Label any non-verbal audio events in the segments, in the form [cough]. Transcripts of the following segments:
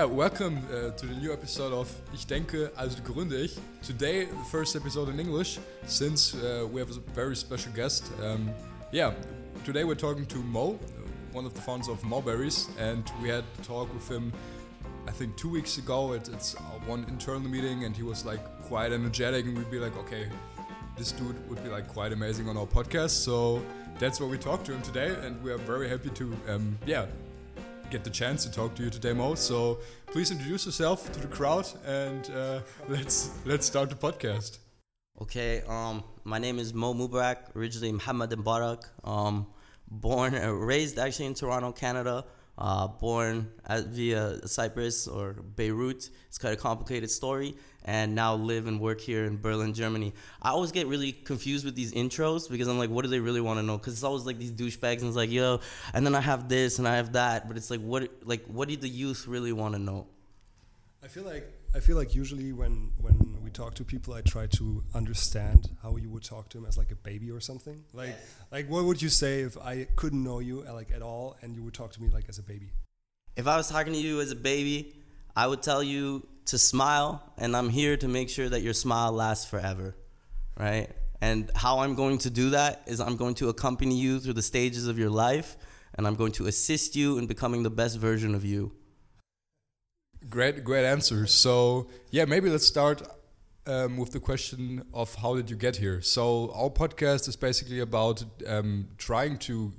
Yeah, welcome uh, to the new episode of Ich denke, also gründe ich. Today, the first episode in English, since uh, we have a very special guest. Um, yeah, today we're talking to Mo, one of the founders of Moberries, and we had a talk with him. I think two weeks ago. It, it's one internal meeting, and he was like quite energetic, and we'd be like, okay, this dude would be like quite amazing on our podcast. So that's why we talked to him today, and we are very happy to, um, yeah, get the chance to talk to you today, Mo. So please introduce yourself to the crowd and uh, [laughs] let's let's start the podcast. Okay, um, my name is Mo Mubarak, originally Muhammad Mbarak. Um, born and raised actually in Toronto, Canada. Uh, born at, via Cyprus or Beirut. It's quite a complicated story. And now live and work here in Berlin, Germany. I always get really confused with these intros because I'm like, what do they really want to know? Because it's always like these douchebags and it's like, yo, and then I have this and I have that. But it's like, what, like, what do the youth really want to know? I feel like I feel like usually when when we talk to people, I try to understand how you would talk to them as like a baby or something. Like Yes. like what would you say if I couldn't know you uh, like at all and you would talk to me like as a baby? If I was talking to you as a baby, I would tell you to smile, and I'm here to make sure that your smile lasts forever, right? And how I'm going to do that is I'm going to accompany you through the stages of your life, and I'm going to assist you in becoming the best version of you. Great, great answer. So yeah, maybe let's start um, with the question of how did you get here. So our podcast is basically about um, trying to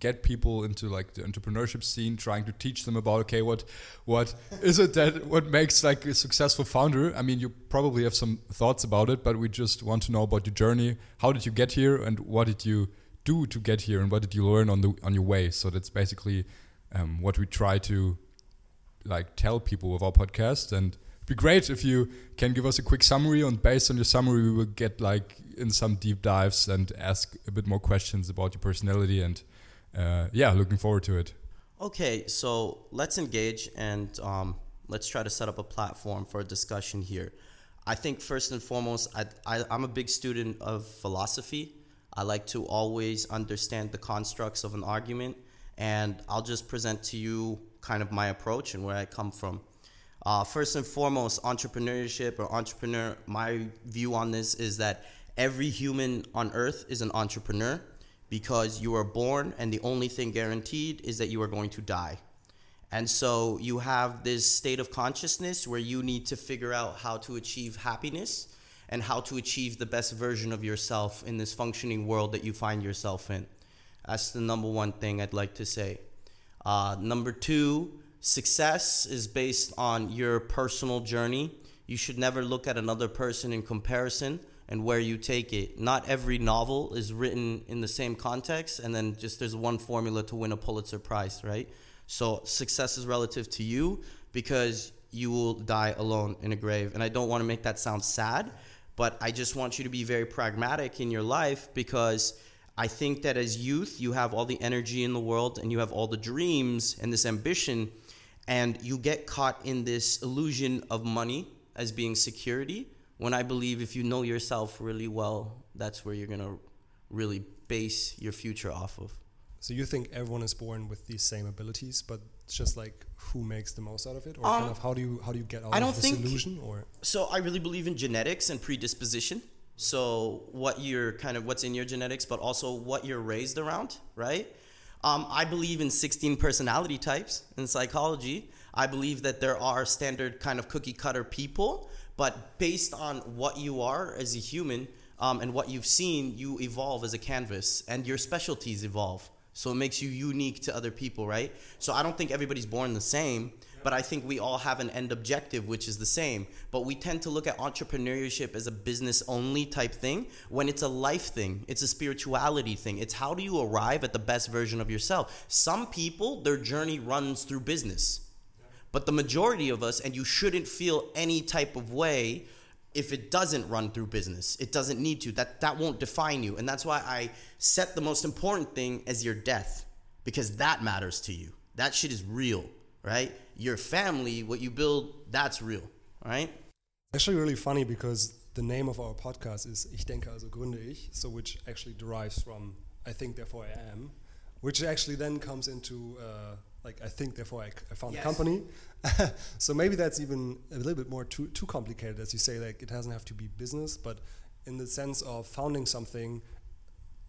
get people into like the entrepreneurship scene, trying to teach them about okay, what what is it that what makes like a successful founder? I mean, you probably have some thoughts about it, but we just want to know about your journey. How did you get here, and what did you do to get here, and what did you learn on the on your way? So that's basically um, what we try to like tell people with our podcast and it'd be great if you can give us a quick summary and based on your summary we will get like in some deep dives and ask a bit more questions about your personality and uh, yeah looking forward to it Okay, so let's engage and um, let's try to set up a platform for a discussion here. I think first and foremost, I, I, I'm a big student of philosophy. I like to always understand the constructs of an argument, and I'll just present to you kind of my approach and where I come from. Uh, first and foremost, entrepreneurship or entrepreneur, my view on this is that every human on earth is an entrepreneur because you are born and the only thing guaranteed is that you are going to die. And so you have this state of consciousness where you need to figure out how to achieve happiness and how to achieve the best version of yourself in this functioning world that you find yourself in. That's the number one thing I'd like to say. Uh, number two, success is based on your personal journey. You should never look at another person in comparison and where you take it. Not every novel is written in the same context, and then just there's one formula to win a Pulitzer Prize, right? So success is relative to you because you will die alone in a grave. And I don't want to make that sound sad, but I just want you to be very pragmatic in your life because I think that as youth, you have all the energy in the world and you have all the dreams and this ambition, and you get caught in this illusion of money as being security. When I believe if you know yourself really well, that's where you're gonna really base your future off of. So you think everyone is born with these same abilities, but it's just like who makes the most out of it, or Um, kind of how do you how do you get out I of don't this think- illusion? Or So I really believe in genetics and predisposition. So what you're kind of what's in your genetics, but also what you're raised around, right? Um, I believe in 16 personality types in psychology. I believe that there are standard kind of cookie cutter people, but based on what you are as a human um, and what you've seen, you evolve as a canvas, and your specialties evolve. So it makes you unique to other people, right? So I don't think everybody's born the same, but I think we all have an end objective, which is the same. But we tend to look at entrepreneurship as a business only type thing when it's a life thing, it's a spirituality thing. It's how do you arrive at the best version of yourself? Some people, their journey runs through business. But the majority of us, and you shouldn't feel any type of way if it doesn't run through business. It doesn't need to. That that won't define you. And that's why I set the most important thing as your death because that matters to you. That shit is real, right? Your family, what you build, that's real, right? actually really funny because the name of our podcast is Ich denke also gründe ich, so which actually derives from I think therefore I am, which actually then comes into uh, like I think, therefore I, I found Yes. a company. [laughs] so maybe that's even a little bit more too too complicated, as you say. Like it doesn't have to be business, but in the sense of founding something,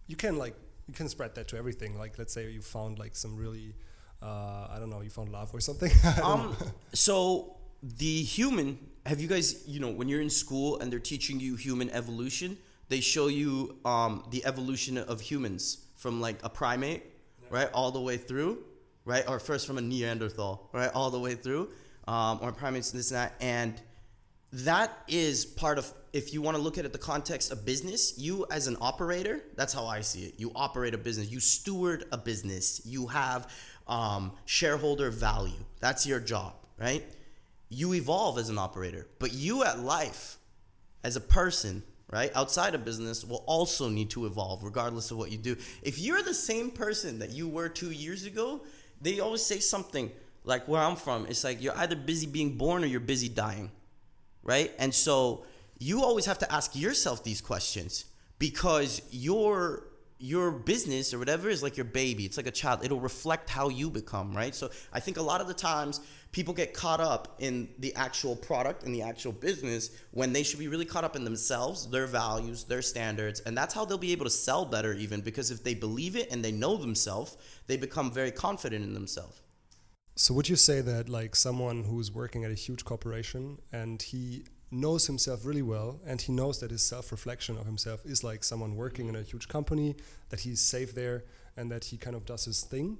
you can like you can spread that to everything. Like let's say you found like some really, uh, I don't know, you found love or something. [laughs] Um, [laughs] so the human, have you guys, you know, when you're in school and they're teaching you human evolution, they show you um, the evolution of humans from like a primate, right, all the way through, right, or first from a Neanderthal, right, all the way through, um, or primates and this and that, and that is part of if you want to look at it the context of business you as an operator that's how i see it. You operate a business. You steward a business. You have um, shareholder value. That's your job right? You evolve as an operator but you at life as a person right outside of business will also need to evolve regardless of what you do. If you're the same person that you were two years ago they always say something like where i'm from it's like you're either busy being born or you're busy dying right? And so you always have to ask yourself these questions because your your business or whatever is like your baby. It's like a child. It'll reflect how you become, right? So I think a lot of the times people get caught up in the actual product and the actual business when they should be really caught up in themselves, their values, their standards, and that's how they'll be able to sell better even because if they believe it and they know themselves, they become very confident in themselves. So would you say that like someone who's working at a huge corporation and he knows himself really well and he knows that his self-reflection of himself is like someone working in a huge company that he's safe there and that he kind of does his thing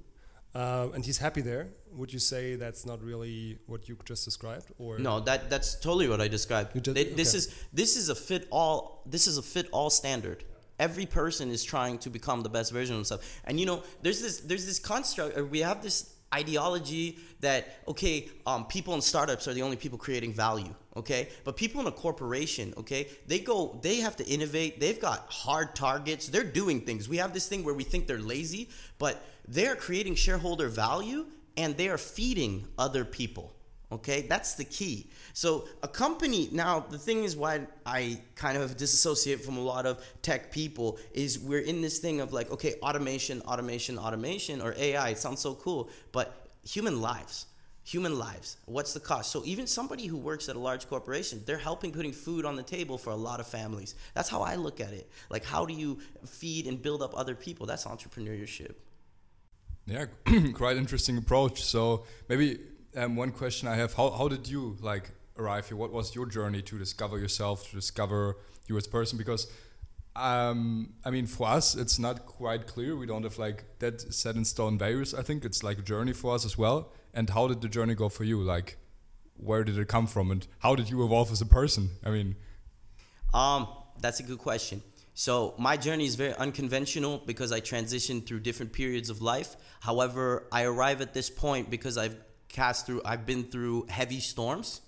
uh, and he's happy there would you say that's not really what you just described or No, that that's totally what I described. Just- They- this okay. is this is a fit all this is a fit all standard. Every person is trying to become the best version of themselves. And you know, there's this there's this construct or we have this ideology that okay, um, people in startups are the only people creating value, okay? But people in a corporation, okay, they go they have to innovate. They've got hard targets. They're doing things. We have this thing where we think they're lazy, but they're creating shareholder value and they are feeding other people. Okay, that's the key. So a company now, the thing is why I kind of disassociate from a lot of tech people is we're in this thing of like, okay, automation, automation, automation, or AI. It sounds so cool, but human lives, human lives. What's the cost? So even somebody who works at a large corporation, they're helping putting food on the table for a lot of families. That's how I look at it. Like, how do you feed and build up other people? That's entrepreneurship. Yeah, [clears throat] quite interesting approach. So maybe um, one question I have: How how did you like arrive here? What was your journey to discover yourself, to discover you as a person? Because um, I mean, for us, it's not quite clear. We don't have like that set in stone values. I think it's like a journey for us as well. And how did the journey go for you? Like, where did it come from, and how did you evolve as a person? I mean, Um, that's a good question. So my journey is very unconventional because I transitioned through different periods of life. However, I arrive at this point because I've cast through, I've been through heavy storms,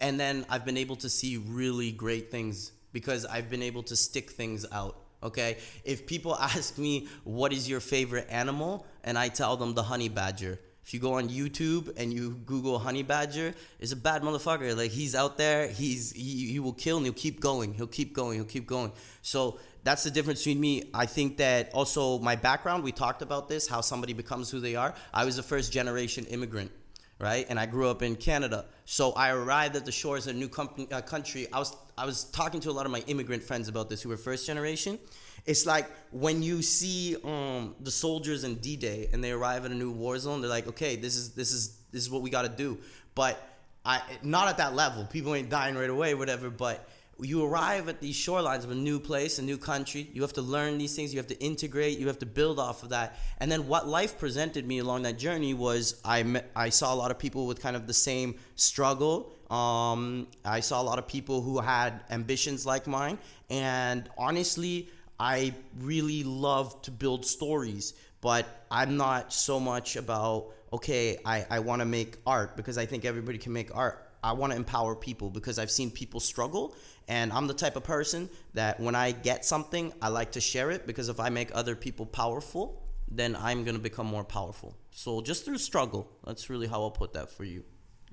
and then I've been able to see really great things because I've been able to stick things out. Okay, if people [laughs] ask me what is your favorite animal, and I tell them the honey badger, if you go on YouTube and you Google honey badger, it's a bad motherfucker. Like he's out there, he's he, he will kill and he'll keep going. He'll keep going. He'll keep going. So that's the difference between me. I think that also my background. We talked about this, how somebody becomes who they are. I was a first generation immigrant, right? And I grew up in Canada. So I arrived at the shores of a new company, uh, country. I was I was talking to a lot of my immigrant friends about this who were first generation. It's like when you see um, the soldiers in D-Day and they arrive in a new war zone, they're like, okay, this is this is this is what we got to do. But I not at that level. People ain't dying right away, whatever. But you arrive at these shorelines of a new place, a new country. You have to learn these things. You have to integrate. You have to build off of that. And then what life presented me along that journey was I met, I saw a lot of people with kind of the same struggle. Um, I saw a lot of people who had ambitions like mine. And honestly, I really love to build stories, but I'm not so much about, okay, I, I want to make art because I think everybody can make art. I want to empower people because I've seen people struggle. And I'm the type of person that when I get something, I like to share it because if I make other people powerful, then I'm going to become more powerful. So just through struggle, that's really how I'll put that for you.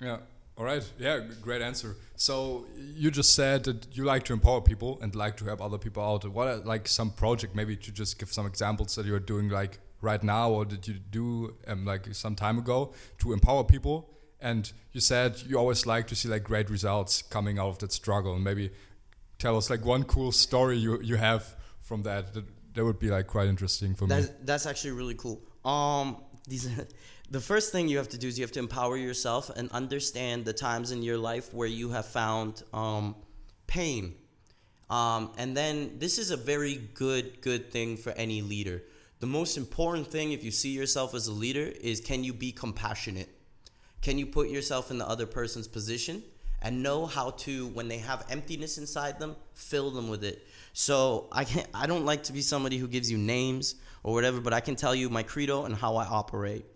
Yeah. All right. Yeah. Great answer. So you just said that you like to empower people and like to help other people out. What are like some project? Maybe to just give some examples that you're doing like right now, or did you do um, like some time ago to empower people? And you said you always like to see like great results coming out of that struggle. And maybe tell us like one cool story you you have from that. That, that would be like quite interesting for that's, me. That's actually really cool. Um, these [laughs] the first thing you have to do is you have to empower yourself and understand the times in your life where you have found um, pain. Um, and then this is a very good good thing for any leader. The most important thing if you see yourself as a leader is can you be compassionate? Can you put yourself in the other person's position and know how to when they have emptiness inside them, fill them with it. So I can I don't like to be somebody who gives you names or whatever, but I can tell you my credo and how I operate.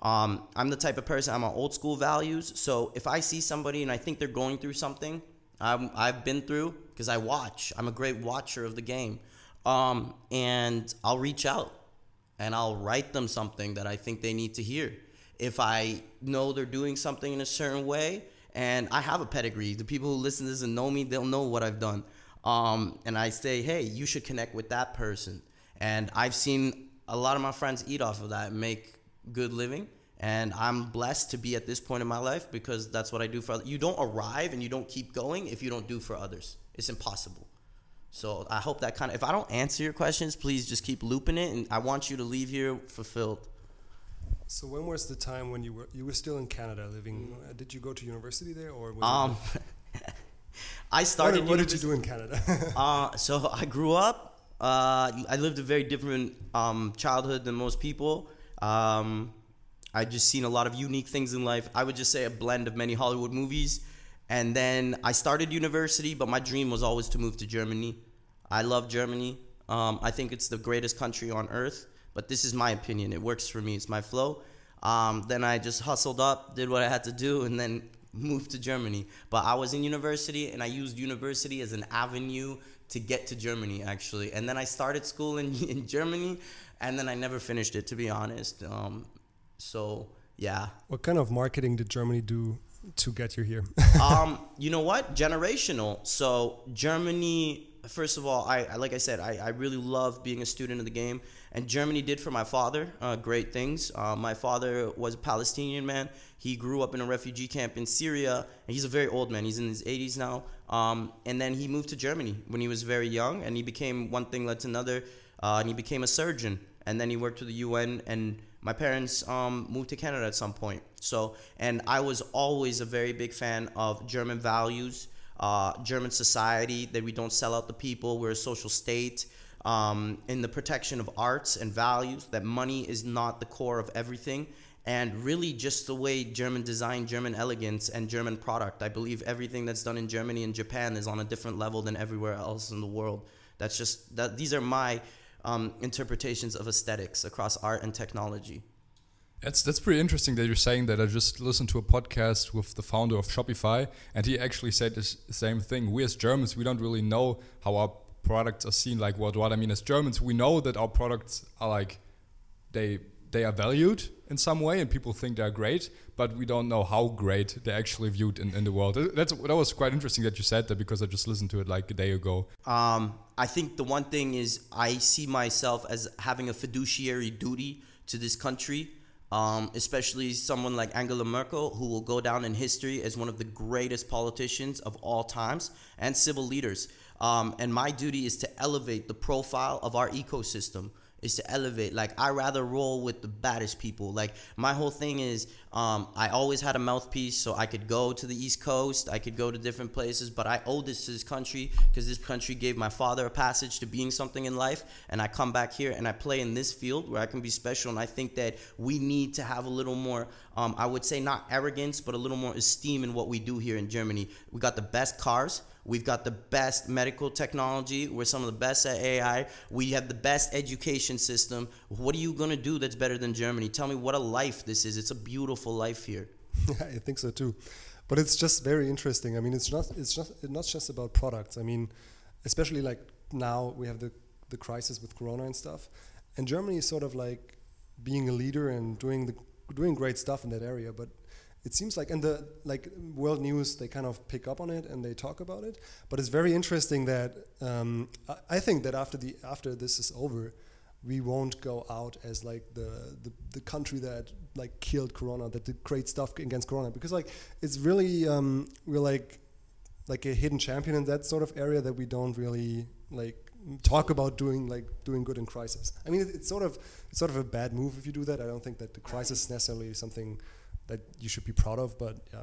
Um, I'm the type of person, I'm on old school values. So if I see somebody and I think they're going through something i have been through, because I watch, I'm a great watcher of the game. Um, and I'll reach out and I'll write them something that I think they need to hear. If I know they're doing something in a certain way, and I have a pedigree, the people who listen to this and know me, they'll know what I've done. Um, and I say, hey, you should connect with that person. And I've seen a lot of my friends eat off of that make good living and i'm blessed to be at this point in my life because that's what i do for others. you don't arrive and you don't keep going if you don't do for others it's impossible so i hope that kind of if i don't answer your questions please just keep looping it and i want you to leave here fulfilled so when was the time when you were you were still in canada living uh, did you go to university there or um [laughs] i started what, what did you do in canada [laughs] uh, so i grew up uh, i lived a very different um, childhood than most people um, I just seen a lot of unique things in life. I would just say a blend of many Hollywood movies. And then I started university, but my dream was always to move to Germany. I love Germany. Um, I think it's the greatest country on earth, but this is my opinion. It works for me, it's my flow. Um, then I just hustled up, did what I had to do, and then moved to Germany. But I was in university, and I used university as an avenue to get to Germany, actually. And then I started school in, [laughs] in Germany, and then I never finished it, to be honest. Um, so yeah. What kind of marketing did Germany do to get you here? [laughs] um, you know what? Generational. So Germany. First of all, I, I like I said, I, I really love being a student of the game, and Germany did for my father uh, great things. Uh, my father was a Palestinian man. He grew up in a refugee camp in Syria, and he's a very old man. He's in his 80s now. Um, and then he moved to Germany when he was very young, and he became one thing led to another, uh, and he became a surgeon. And then he worked for the UN and my parents um, moved to Canada at some point. So, and I was always a very big fan of German values, uh, German society, that we don't sell out the people, we're a social state, um, in the protection of arts and values, that money is not the core of everything. And really, just the way German design, German elegance, and German product. I believe everything that's done in Germany and Japan is on a different level than everywhere else in the world. That's just that. These are my um, interpretations of aesthetics across art and technology. That's that's pretty interesting that you're saying that. I just listened to a podcast with the founder of Shopify, and he actually said the same thing. We as Germans, we don't really know how our products are seen. Like what what I mean as Germans, we know that our products are like they they are valued in some way, and people think they're great, but we don't know how great they're actually viewed in, in the world. That's that was quite interesting that you said that because I just listened to it like a day ago. Um, I think the one thing is I see myself as having a fiduciary duty to this country, um, especially someone like Angela Merkel, who will go down in history as one of the greatest politicians of all times and civil leaders. Um, and my duty is to elevate the profile of our ecosystem is to elevate. Like I rather roll with the baddest people. Like my whole thing is, um, I always had a mouthpiece, so I could go to the East Coast, I could go to different places, but I owe this to this country because this country gave my father a passage to being something in life, and I come back here and I play in this field where I can be special. And I think that we need to have a little more, um, I would say not arrogance, but a little more esteem in what we do here in Germany. We got the best cars. We've got the best medical technology. We're some of the best at AI. We have the best education system. What are you going to do that's better than Germany? Tell me what a life this is. It's a beautiful life here. [laughs] I think so too. But it's just very interesting. I mean, it's not it's just not just about products. I mean, especially like now we have the the crisis with corona and stuff. And Germany is sort of like being a leader and doing the doing great stuff in that area, but it seems like and the like world news they kind of pick up on it and they talk about it but it's very interesting that um, I, I, think that after the after this is over we won't go out as like the, the the country that like killed corona that did great stuff against corona because like it's really um, we're like like a hidden champion in that sort of area that we don't really like talk about doing like doing good in crisis. I mean it, it's sort of it's sort of a bad move if you do that. I don't think that the crisis is necessarily something that you should be proud of but yeah.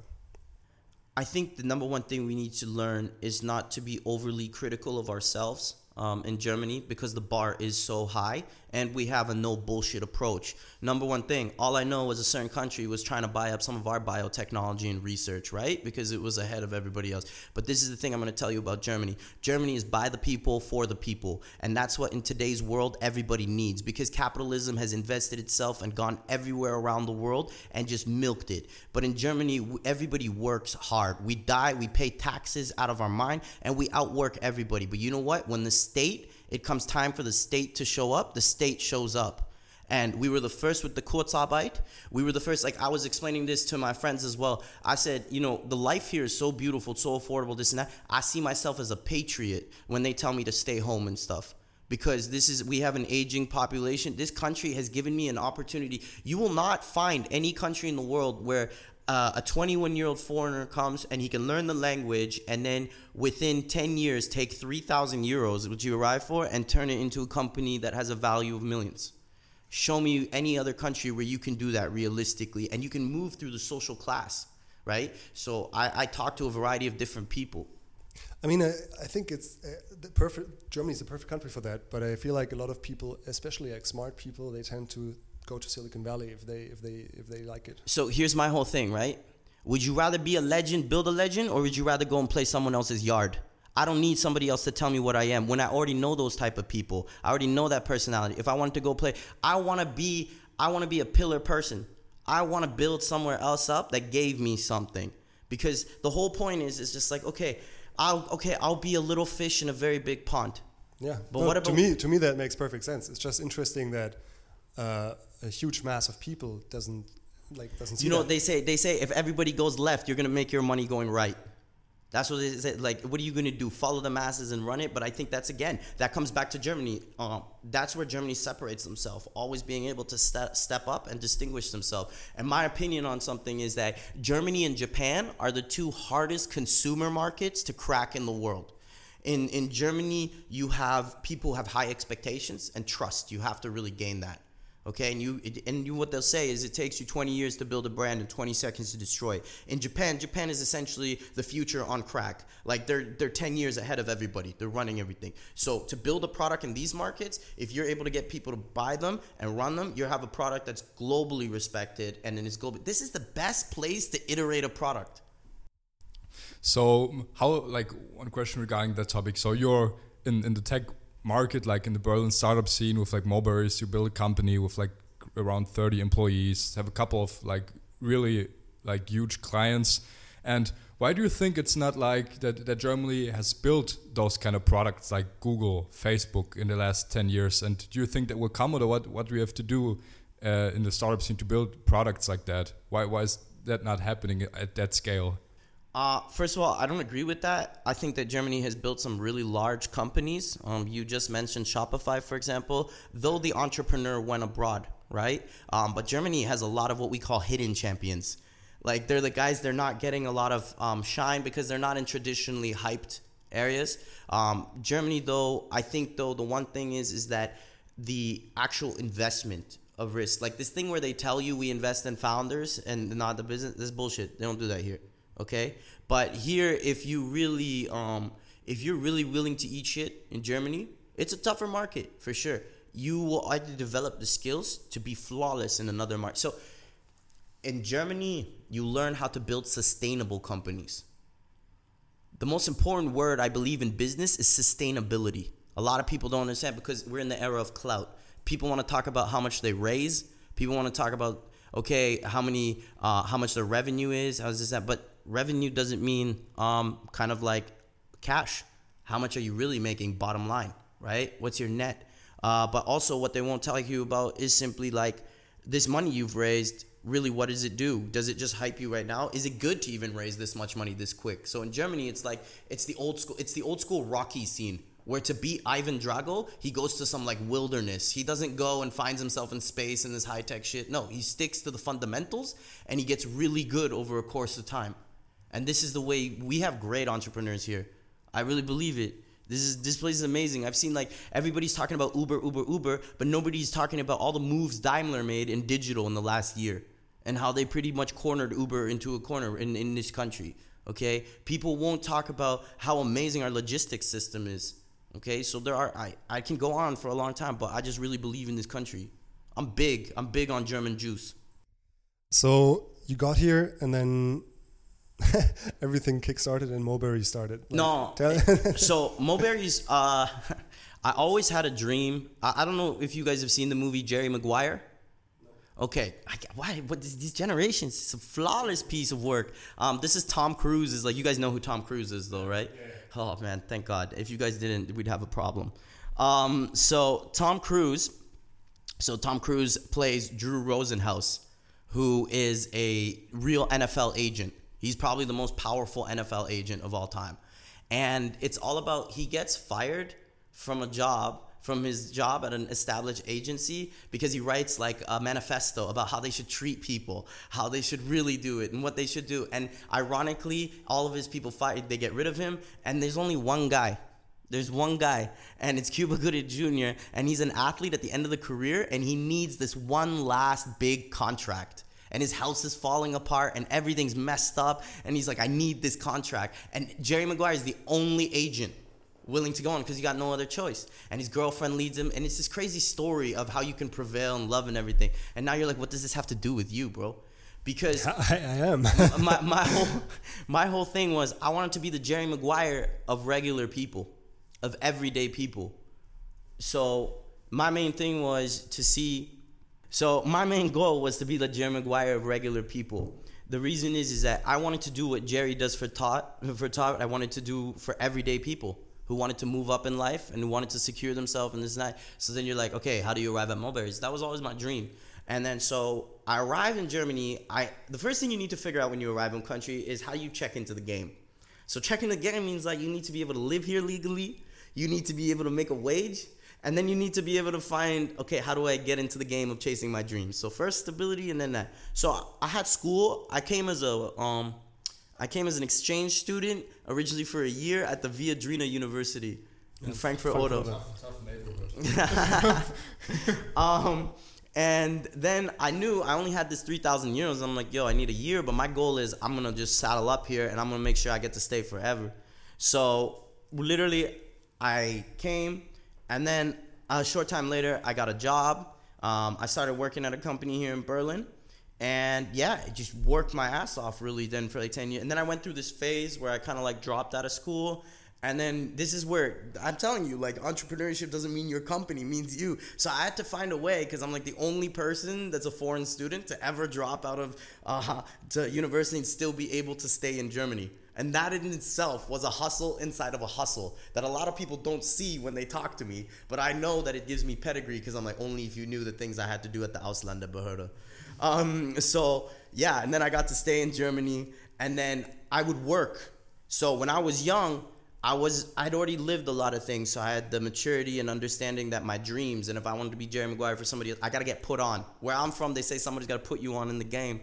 I think the number one thing we need to learn is not to be overly critical of ourselves um, in Germany because the bar is so high and we have a no bullshit approach. Number one thing, all I know is a certain country was trying to buy up some of our biotechnology and research, right? Because it was ahead of everybody else. But this is the thing I'm going to tell you about Germany. Germany is by the people, for the people. And that's what in today's world everybody needs because capitalism has invested itself and gone everywhere around the world and just milked it. But in Germany, everybody works hard. We die, we pay taxes out of our mind, and we outwork everybody. But you know what? When the state it comes time for the state to show up, the state shows up. And we were the first with the Kurzarbeit. We were the first, like I was explaining this to my friends as well. I said, you know, the life here is so beautiful, so affordable, this and that. I see myself as a patriot when they tell me to stay home and stuff because this is we have an aging population this country has given me an opportunity you will not find any country in the world where uh, a 21 year old foreigner comes and he can learn the language and then within 10 years take 3,000 euros, which you arrive for, and turn it into a company that has a value of millions. Show me any other country where you can do that realistically and you can move through the social class, right? So I, I talk to a variety of different people. I mean, I, I think it's uh, the perfect. Germany is the perfect country for that. But I feel like a lot of people, especially like smart people, they tend to go to Silicon Valley if they if they if they like it. So here's my whole thing, right? Would you rather be a legend, build a legend, or would you rather go and play someone else's yard? I don't need somebody else to tell me what I am when I already know those type of people. I already know that personality. If I wanted to go play, I want to be I want to be a pillar person. I want to build somewhere else up that gave me something. Because the whole point is it's just like, okay, I'll okay, I'll be a little fish in a very big pond. Yeah. But no, what about to me to me that makes perfect sense. It's just interesting that uh, a huge mass of people doesn't like doesn't. you know that. they say they say if everybody goes left, you're gonna make your money going right. That's what they say. Like, what are you going to do? Follow the masses and run it? But I think that's again that comes back to Germany. Um, that's where Germany separates themselves, always being able to step step up and distinguish themselves. And my opinion on something is that Germany and Japan are the two hardest consumer markets to crack in the world. In in Germany, you have people have high expectations and trust. You have to really gain that. Okay, and you and you, what they'll say is it takes you 20 years to build a brand and 20 seconds to destroy. In Japan, Japan is essentially the future on crack. Like they're they're 10 years ahead of everybody. They're running everything. So to build a product in these markets, if you're able to get people to buy them and run them, you have a product that's globally respected and then it's global. This is the best place to iterate a product. So how like one question regarding that topic. So you're in in the tech market, like in the Berlin startup scene with like Moberries, you build a company with like around 30 employees, have a couple of like really like huge clients. And why do you think it's not like that, that Germany has built those kind of products like Google, Facebook in the last 10 years? And do you think that will come or what, what do we have to do uh, in the startup scene to build products like that? Why, why is that not happening at that scale? Uh, first of all, I don't agree with that. I think that Germany has built some really large companies. Um, you just mentioned Shopify, for example, though the entrepreneur went abroad, right? Um, but Germany has a lot of what we call hidden champions. Like they're the guys, they're not getting a lot of um, shine because they're not in traditionally hyped areas. Um, Germany, though, I think though the one thing is is that the actual investment of risk, like this thing where they tell you we invest in founders and not the business, this bullshit. They don't do that here okay? But here if you really um if you're really willing to eat shit in germany it's a tougher market for sure. You will either develop the skills to be flawless in another market so in germany you learn how to build sustainable companies. The most important word i believe in business is sustainability. A lot of people don't understand because we're in the era of clout. People want to talk about how much they raise. People want to talk about okay how many uh, how much their revenue is how's this that but revenue doesn't mean um, kind of like cash. How much are you really making bottom line, right? What's your net? Uh, but also, what they won't tell you about is simply like this money you've raised. Really, what does it do? Does it just hype you right now? Is it good to even raise this much money this quick? So in Germany, it's like it's the old school. It's the old school Rocky scene Where to beat Ivan Drago, he goes to some like wilderness. He doesn't go and finds himself in space and this high tech shit. No, he sticks to the fundamentals and he gets really good over a course of time. And this is the way we have great entrepreneurs here. I really believe it. This is this place is amazing. I've seen like everybody's talking about Uber, Uber, Uber, but nobody's talking about all the moves Daimler made in digital in the last year and how they pretty much cornered Uber into a corner in, in this country. Okay, people won't talk about how amazing our logistics system is. Okay, so there are I, I can go on for a long time, but I just really believe in this country. I'm big. I'm big on German juice. So you got here and then [laughs] everything kickstarted and Moberry started. Like, no, [laughs] so Moberry's. Uh, [laughs] I always had a dream. I, I, don't know if you guys have seen the movie Jerry Maguire. Okay, I, why? What these generations? It's a flawless piece of work. Um, this is Tom Cruise. Is like you guys know who Tom Cruise is, though, right? Yeah. Oh man, thank God. If you guys didn't, we'd have a problem. Um, so Tom Cruise. So Tom Cruise plays Drew Rosenhaus, who is a real NFL agent. He's probably the most powerful NFL agent of all time. And it's all about he gets fired from a job from his job at an established agency because he writes like a manifesto about how they should treat people, how they should really do it, and what they should do. And ironically, all of his people fight, they get rid of him, and there's only one guy. There's one guy, and it's Cuba Gooding Jr., and he's an athlete at the end of the career, and he needs this one last big contract and his house is falling apart and everything's messed up and he's like i need this contract. And jerry maguire is the only agent willing to go on because he got no other choice. And his girlfriend leads him and it's this crazy story of how you can prevail and love and everything. And now you're like what does this have to do with you bro? Because [laughs] I, I am. [laughs] my, my whole my whole thing was i wanted to be the jerry maguire of regular people of everyday people. So my main thing was to see so my main goal was to be the Jerry Maguire of regular people. The reason is is that I wanted to do what Jerry does for Todd. For Todd, I wanted to do for everyday people who wanted to move up in life and who wanted to secure themselves and this night. So then you're like, okay, how do you arrive at Moberries? That was always my dream. And then so I arrived in Germany. I the first thing you need to figure out when you arrive in country is how you check into the game. So checking the game means like you need to be able to live here legally. You need to be able to make a wage and then you need to be able to find, okay, how do I get into the game of chasing my dreams? So first stability and then that. So I had school. I came as a um I came as an exchange student originally for a year at the Viadrina University in Frankfurt Oder. [laughs] um and then I knew I only had this 3,000 euros. I'm like, yo, I need a year, but my goal is I'm gonna just saddle up here and I'm gonna make sure I get to stay forever. So literally, I came, and then a short time later, I got a job. Um, I started working at a company here in Berlin. And yeah, it just worked my ass off really then for like 10 years. And then I went through this phase where I kind of like dropped out of school. And then this is where I'm telling you, like entrepreneurship doesn't mean your company, means you. So I had to find a way because I'm like the only person that's a foreign student to ever drop out of uh, to university and still be able to stay in Germany. And that in itself was a hustle inside of a hustle that a lot of people don't see when they talk to me. But I know that it gives me pedigree because I'm like, only if you knew the things I had to do at the Ausländerbehörde. Um, so, yeah, and then I got to stay in Germany and then I would work. So when I was young, I was I'd already lived a lot of things, so I had the maturity and understanding that my dreams and if I wanted to be Jerry Maguire for somebody, else, I gotta get put on. Where I'm from, they say somebody's gotta put you on in the game,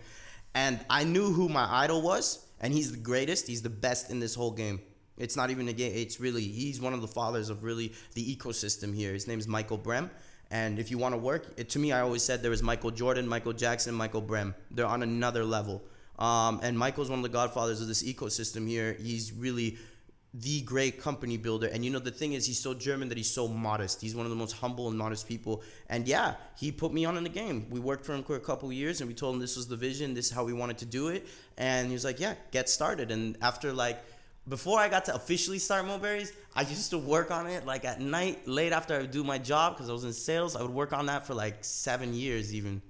and I knew who my idol was, and he's the greatest. He's the best in this whole game. It's not even a game. It's really he's one of the fathers of really the ecosystem here. His name is Michael Brehm. And if you want to work, it, to me, I always said there was Michael Jordan, Michael Jackson, Michael Brehm. They're on another level. Um, and Michael's one of the godfathers of this ecosystem here. He's really the great company builder. And you know, the thing is, he's so German that he's so modest. He's one of the most humble and modest people. And yeah, he put me on in the game. We worked for him for a couple years and we told him this was the vision, this is how we wanted to do it. And he was like, yeah, get started. And after like, before I got to officially start Moberries, I used to work on it like at night, late after I would do my job because I was in sales. I would work on that for like seven years, even.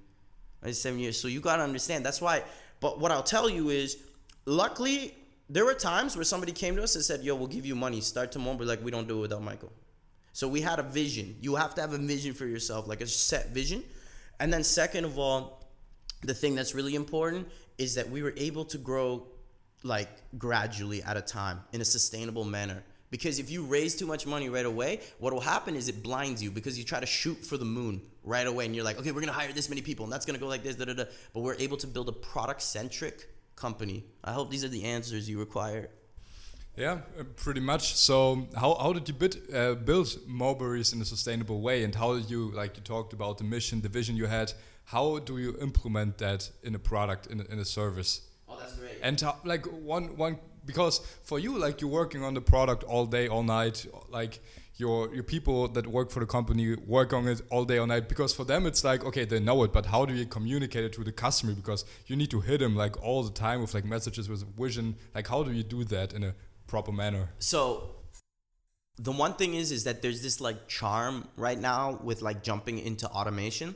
Like seven years. So you got to understand. That's why. But what I'll tell you is, luckily, there were times where somebody came to us and said, "Yo, we'll give you money. Start tomorrow." But like, we don't do it without Michael. So we had a vision. You have to have a vision for yourself, like a set vision. And then second of all, the thing that's really important is that we were able to grow like gradually at a time in a sustainable manner Because if you raise too much money right away, what will happen is it blinds you because you try to shoot for the moon right away and you're like, okay, we're gonna hire this many people and that's gonna go like this, da da da. But we're able to build a product centric company. I hope these are the answers you require. Yeah, uh, pretty much. So, how, how did you bid, uh, build Moberries in a sustainable way, and how did you, like you talked about the mission, the vision you had, how do you implement that in a product, in a, in a service? Oh, that's great. And how, like one one because for you, like you're working on the product all day, all night, like your your people that work for the company work on it all day all night because for them it's like okay they know it but how do you communicate it to the customer because you need to hit them like all the time with like messages with vision like how do you do that in a proper manner So the one thing is is that there's this like charm right now with like jumping into automation.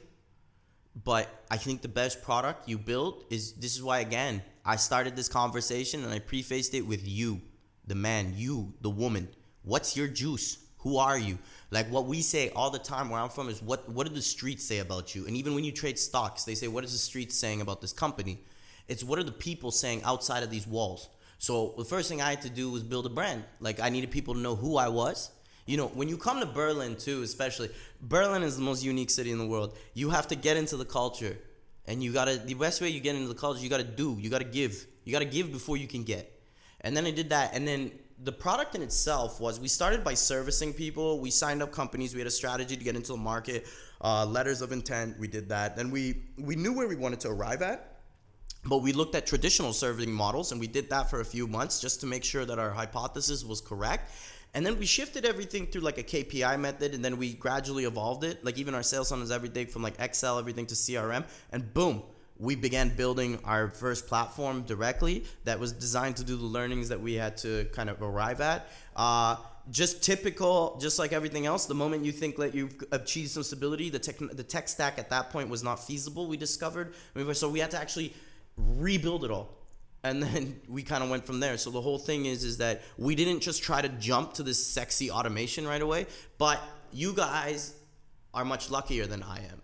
But I think the best product you build is this is why again I started this conversation and I prefaced it with you, the man, you, the woman. What's your juice? Who are you? Like what we say all the time where I'm from is what what do the streets say about you? And even when you trade stocks, they say what is the streets saying about this company? It's what are the people saying outside of these walls? So the first thing I had to do was build a brand. Like I needed people to know who I was. You know, when you come to Berlin too, especially Berlin is the most unique city in the world. You have to get into the culture, and you gotta. The best way you get into the culture, you gotta do. You gotta give. You gotta give before you can get. And then I did that, and then the product in itself was we started by servicing people. We signed up companies. We had a strategy to get into the market, uh, letters of intent. We did that. Then we we knew where we wanted to arrive at but we looked at traditional serving models and we did that for a few months just to make sure that our hypothesis was correct and then we shifted everything through like a kpi method and then we gradually evolved it like even our sales funnels everything from like excel everything to crm and boom we began building our first platform directly that was designed to do the learnings that we had to kind of arrive at uh, just typical, just like everything else. The moment you think that you've achieved some stability, the tech, the tech stack at that point was not feasible. We discovered, so we had to actually rebuild it all and [laughs] then we kind of went from there so the whole thing is is that we didn't just try to jump to this sexy automation right away but you guys are much luckier than i am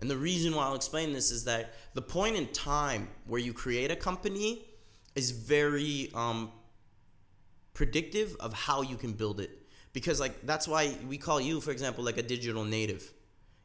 and the reason why i'll explain this is that the point in time where you create a company is very um, predictive of how you can build it. Because like that's why we call you for example like a digital native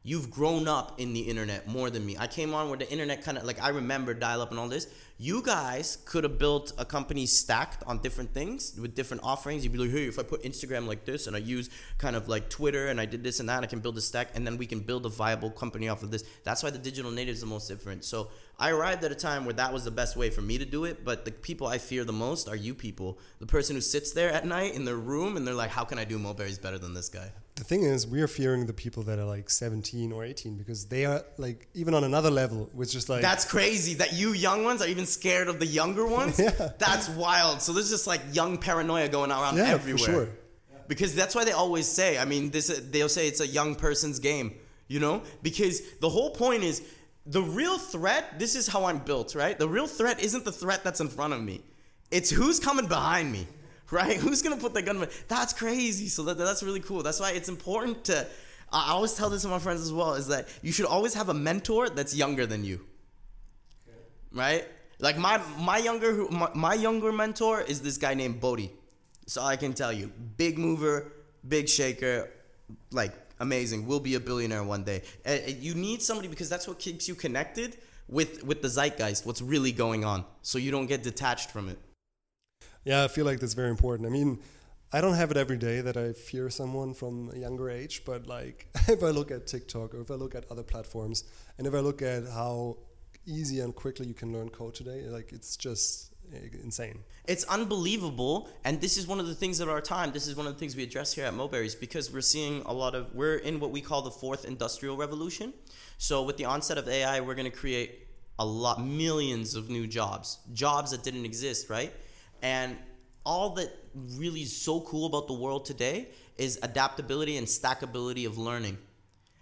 You've grown up in the internet more than me. I came on where the internet kind of like I remember dial up and all this. You guys could have built a company stacked on different things with different offerings. You'd be like, hey, if I put Instagram like this and I use kind of like Twitter and I did this and that, I can build a stack and then we can build a viable company off of this. That's why the digital native is the most different. So I arrived at a time where that was the best way for me to do it. But the people I fear the most are you people. The person who sits there at night in their room and they're like, how can I do Moberries better than this guy? The thing is we are fearing the people that are like 17 or 18 because they are like even on another level which is like that's crazy that you young ones are even scared of the younger ones. [laughs] Yeah. that's wild. So there's just like young paranoia going around yeah, everywhere. for sure. because that's why they always say i mean this they'll say it's a young person's game you know? Because the whole point is the real threat this is how i'm built right? The real threat isn't the threat that's in front of me. It's who's coming behind me [laughs] right? Who's gonna put the gun? That's crazy. So that, that's really cool. That's why it's important to. I always tell this to my friends as well. Is that you should always have a mentor that's younger than you, right? Like my my younger my, my younger mentor is this guy named Bodhi. So I can tell you, big mover, big shaker, like amazing. Will be a billionaire one day. You need somebody because that's what keeps you connected with with the zeitgeist. What's really going on, so you don't get detached from it. Yeah, I feel like that's very important. I mean, I don't have it every day that I fear someone from a younger age, but like [laughs] if I look at TikTok or if I look at other platforms and if I look at how easy and quickly you can learn code today, like it's just eh, insane. It's unbelievable, and this is one of the things of our time. This is one of the things we address here at Moberries because we're seeing a lot of we're in what we call the fourth industrial revolution. So with the onset of AI, we're going to create a lot millions of new jobs, jobs that didn't exist, right? And all that really is so cool about the world today is adaptability and stackability of learning.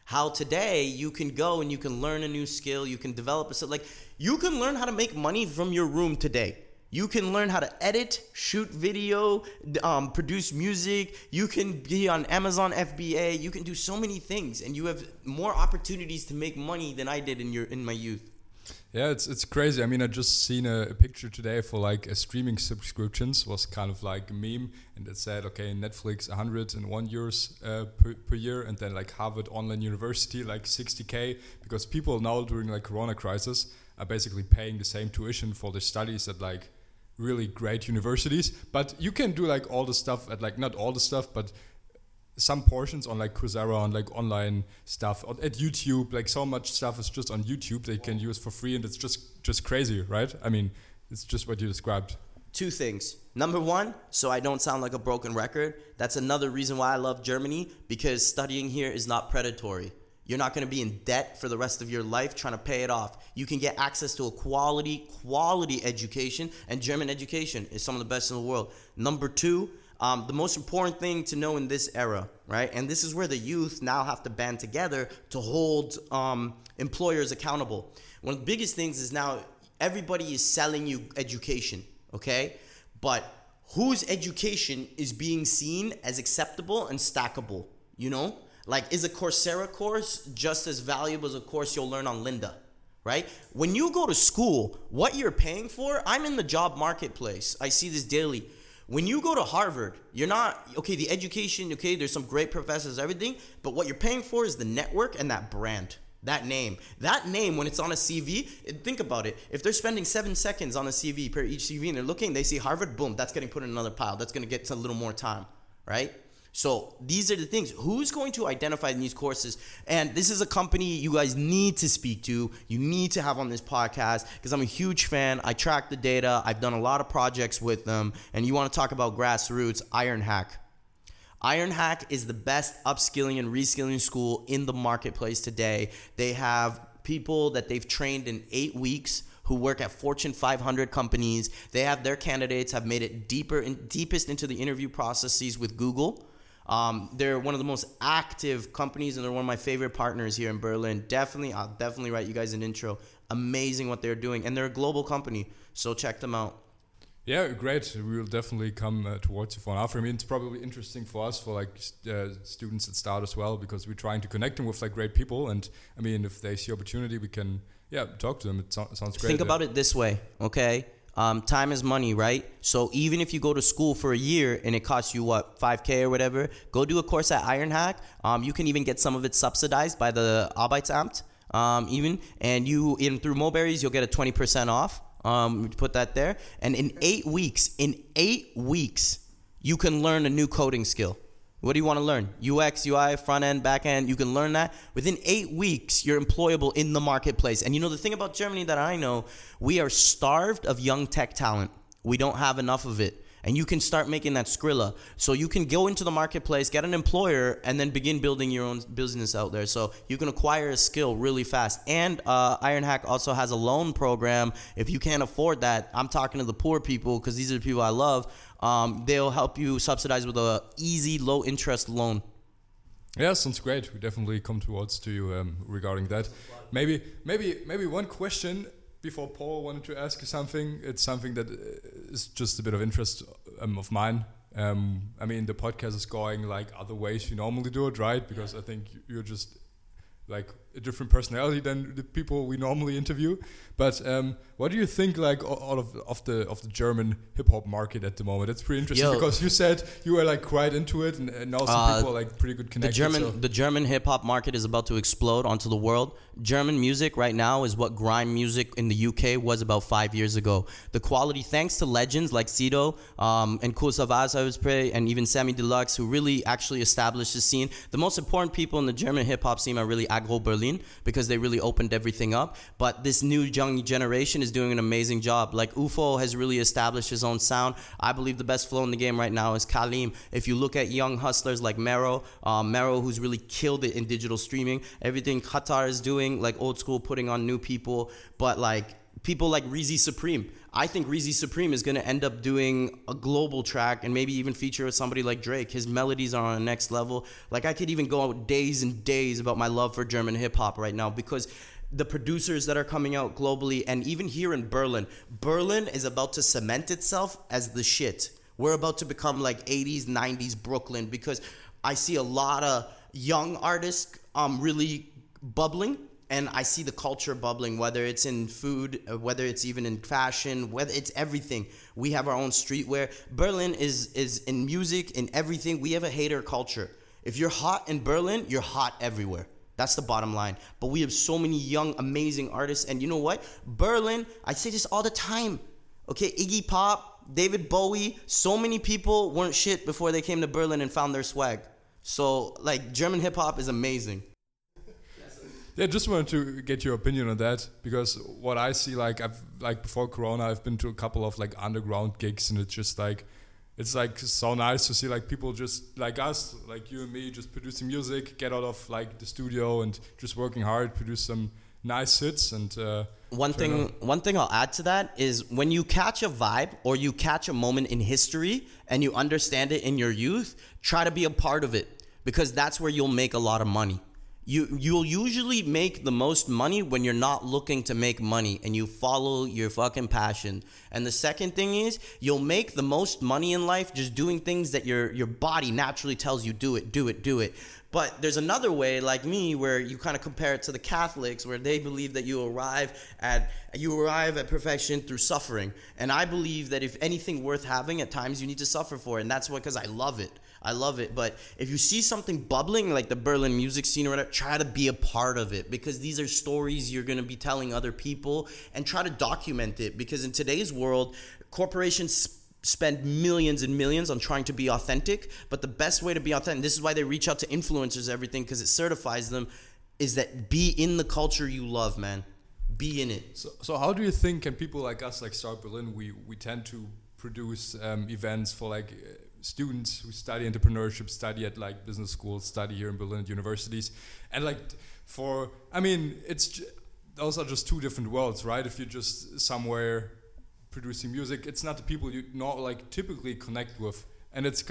How today you can go and you can learn a new skill, you can develop a skill. Like you can learn how to make money from your room today. You can learn how to edit, shoot video, um, produce music. You can be on Amazon FBA. You can do so many things, and you have more opportunities to make money than I did in your in my youth. Yeah, it's it's crazy. I mean, I just seen a, a picture today for like a streaming subscriptions was kind of like a meme, and it said, okay, Netflix 101 euros uh, per, per year, and then like Harvard Online University like 60k, because people now during like Corona crisis are basically paying the same tuition for their studies at like really great universities. But you can do like all the stuff at like not all the stuff, but some portions on like Coursera on like online stuff on, at YouTube. Like so much stuff is just on YouTube they can use for free, and it's just just crazy, right? I mean, it's just what you described. Two things. Number one, so I don't sound like a broken record. That's another reason why I love Germany because studying here is not predatory. You're not going to be in debt for the rest of your life trying to pay it off. You can get access to a quality, quality education, and German education is some of the best in the world. Number two, um, the most important thing to know in this era, right? And this is where the youth now have to band together to hold um, employers accountable. One of the biggest things is now everybody is selling you education, okay? But whose education is being seen as acceptable and stackable, you know? Like, is a Coursera course just as valuable as a course you'll learn on Lynda? right? When you go to school, what you're paying for, I'm in the job marketplace. I see this daily. When you go to Harvard, you're not okay. The education, okay, there's some great professors, everything, but what you're paying for is the network and that brand, that name. That name, when it's on a CV, think about it. If they're spending seven seconds on a CV per each CV and they're looking, they see Harvard, boom, that's getting put in another pile. That's going to get a little more time, right? So these are the things. Who's going to identify these courses? And this is a company you guys need to speak to. You need to have on this podcast because I'm a huge fan. I track the data. I've done a lot of projects with them. And you want to talk about grassroots? IronHack. IronHack is the best upskilling and reskilling school in the marketplace today. They have people that they've trained in eight weeks who work at Fortune 500 companies. They have their candidates have made it deeper and deepest into the interview processes with Google. Um, they're one of the most active companies, and they're one of my favorite partners here in Berlin. Definitely, I'll definitely write you guys an intro. Amazing what they're doing, and they're a global company, so check them out. Yeah, great. We will definitely come uh, towards you for an offer. I mean, it's probably interesting for us, for like uh, students at Start as well, because we're trying to connect them with like great people. And I mean, if they see opportunity, we can yeah talk to them. It so- sounds great. Think about it this way, okay? Um, time is money, right? So even if you go to school for a year and it costs you what 5k or whatever, go do a course at IronHack. Um, you can even get some of it subsidized by the Arbeitsamt, um, even, and you in through Moberries you'll get a 20% off. Um, put that there, and in eight weeks, in eight weeks, you can learn a new coding skill. What do you want to learn? UX, UI, front end, back end. You can learn that. Within eight weeks, you're employable in the marketplace. And you know, the thing about Germany that I know, we are starved of young tech talent. We don't have enough of it. And you can start making that Skrilla. So you can go into the marketplace, get an employer, and then begin building your own business out there. So you can acquire a skill really fast. And uh, IronHack also has a loan program. If you can't afford that, I'm talking to the poor people because these are the people I love um, they'll help you subsidize with a easy, low interest loan. Yeah, sounds great. We definitely come towards to you um, regarding that. Maybe, maybe, maybe one question before Paul wanted to ask you something. It's something that uh, just a bit of interest um, of mine. Um, I mean, the podcast is going like other ways you normally do it, right? Because I think you're just like a different personality than the people we normally interview. But um, what do you think, like, all of of the of the German hip hop market at the moment? It's pretty interesting Yo. because you said you were like quite into it, and, and now some uh, people are like pretty good connected. The German so. the German hip hop market is about to explode onto the world. German music right now is what grime music in the UK was about five years ago. The quality, thanks to legends like Sido um, and Kool Savas, I was pretty, and even Samy Deluxe, who really actually established the scene. The most important people in the German hip hop scene are really Aggro Berlin because they really opened everything up. But this new young generation is doing an amazing job. Like UFO has really established his own sound. I believe the best flow in the game right now is Kalim. If you look at young hustlers like Mero, um, Mero who's really killed it in digital streaming, everything Qatar is doing, like old school, putting on new people, but like people like Reezy Supreme. I think Reezy Supreme is going to end up doing a global track and maybe even feature with somebody like Drake. His melodies are on a next level. Like I could even go out days and days about my love for German hip hop right now because the producers that are coming out globally and even here in Berlin, Berlin is about to cement itself as the shit. We're about to become like 80s, 90s Brooklyn because I see a lot of young artists um really bubbling and I see the culture bubbling, whether it's in food, uh, whether it's even in fashion, whether it's everything. We have our own streetwear. Berlin is is in music, in everything. We have a hater culture. If you're hot in Berlin, you're hot everywhere. That's the bottom line. But we have so many young, amazing artists, and you know what? Berlin, I say this all the time. Okay, Iggy Pop, David Bowie, so many people weren't shit before they came to Berlin and found their swag. So, like, German hip hop is amazing. Yeah, just wanted to get your opinion on that because what I see, like I've like before Corona, I've been to a couple of like underground gigs, and it's just like it's like so nice to see like people just like us, like you and me, just producing music, get out of like the studio and just working hard, produce some nice hits and. Uh, one thing, on. one thing I'll add to that is when you catch a vibe or you catch a moment in history and you understand it in your youth, try to be a part of it because that's where you'll make a lot of money you you'll usually make the most money when you're not looking to make money and you follow your fucking passion. And the second thing is you'll make the most money in life just doing things that your your body naturally tells you do it, do it, do it. But there's another way, like me, where you kind of compare it to the Catholics, where they believe that you arrive at you arrive at perfection through suffering. And I believe that if anything worth having, at times you need to suffer for it, and that's what because I love it. I love it. But if you see something bubbling like the Berlin music scene or whatever, try to be a part of it because these are stories you're going to be telling other people and try to document it because in today's world, corporations spend millions and millions on trying to be authentic, but the best way to be authentic, this is why they reach out to influencers everything because it certifies them is that be in the culture you love, man. Be in it. So, so how do you think can people like us like Start Berlin we we tend to produce um, events for like students who study entrepreneurship, study at like business schools, study here in Berlin at universities, and like for I mean it's those are just two different worlds, right? If you're just somewhere producing music, it's not the people you not like typically connect with, and it's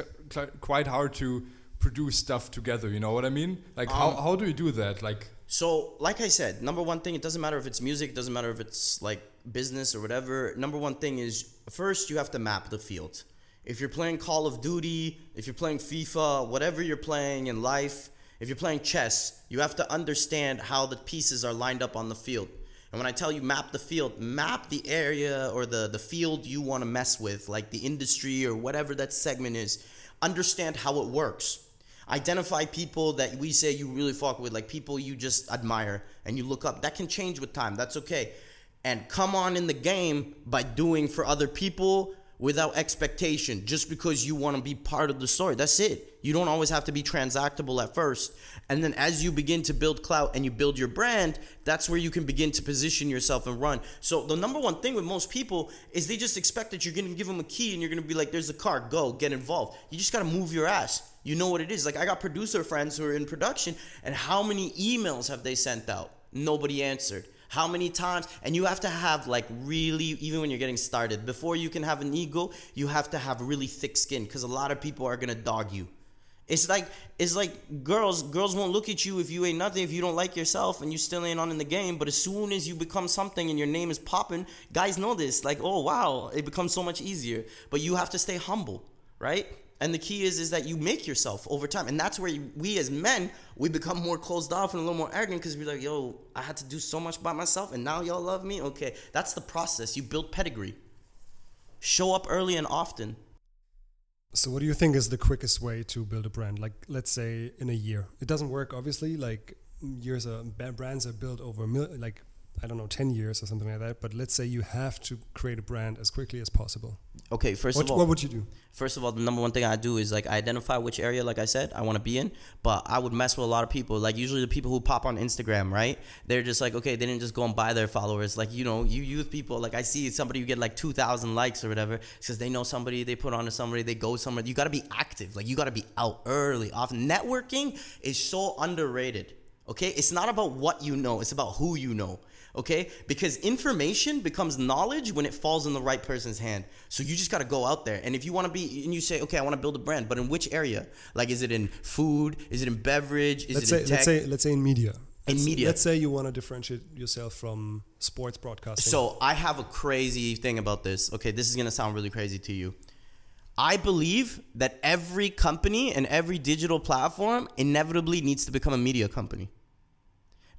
quite hard to produce stuff together. You know what I mean? Like um, how how do you do that? Like so, like I said, number one thing, it doesn't matter if it's music, it doesn't matter if it's like business or whatever. Number one thing is first you have to map the field. If you're playing Call of Duty, if you're playing FIFA, whatever you're playing in life, if you're playing chess, you have to understand how the pieces are lined up on the field. And when I tell you map the field, map the area or the, the field you want to mess with, like the industry or whatever that segment is. Understand how it works. Identify people that we say you really fuck with, like people you just admire and you look up. That can change with time. That's okay. And come on in the game by doing for other people without expectation just because you want to be part of the story. That's it. You don't always have to be transactable at first. And then as you begin to build clout and you build your brand, that's where you can begin to position yourself and run. So the number one thing with most people is they just expect that you're going to give them a key and you're going to be like there's a car, go, get involved. You just got to move your ass. You know what it is. Like I got producer friends who are in production and how many emails have they sent out? Nobody answered how many times and you have to have like really even when you're getting started before you can have an ego you have to have really thick skin because a lot of people are gonna dog you. It's like it's like girls girls won't look at you if you ain't nothing if you don't like yourself and you still ain't on in the game but as soon as you become something and your name is popping guys know this like oh wow it becomes so much easier. But you have to stay humble right and the key is is that you make yourself over time. And that's where we as men we become more closed off and a little more arrogant because we're like yo i had to do so much by myself and now y'all love me? Okay. That's the process. You build pedigree. Show up early and often. So what do you think is the quickest way to build a brand? Like let's say in a year. It doesn't work obviously. Like mm, years of brands are built over like I don't know, 10 years or something like that. But let's say you have to create a brand as quickly as possible. Okay, first what, of all, what would you do? First of all, the number one thing I do is like identify which area, like I said, I want to be in. But I would mess with a lot of people. Like usually the people who pop on Instagram, right? They're just like, okay, they didn't just go and buy their followers. Like, you know, you youth people, like I see somebody who get like 2,000 likes or whatever because they know somebody, they put on to somebody, they go somewhere. You got to be active. Like you got to be out early, often. Networking is so underrated. Okay, it's not about what you know, it's about who you know okay? Because information becomes knowledge when it falls in the right person's hand. So you just got to go out there. And if you want to be, and you say, okay, I want to build a brand, but in which area? Like, is it in food? Is it in beverage? Is let's it say, in tech? Let's say, let's say in media. In let's, media. Let's say you want to differentiate yourself from sports broadcasting. So I have a crazy thing about this. Okay, this is going to sound really crazy to you. I believe that every company and every digital platform inevitably needs to become a media company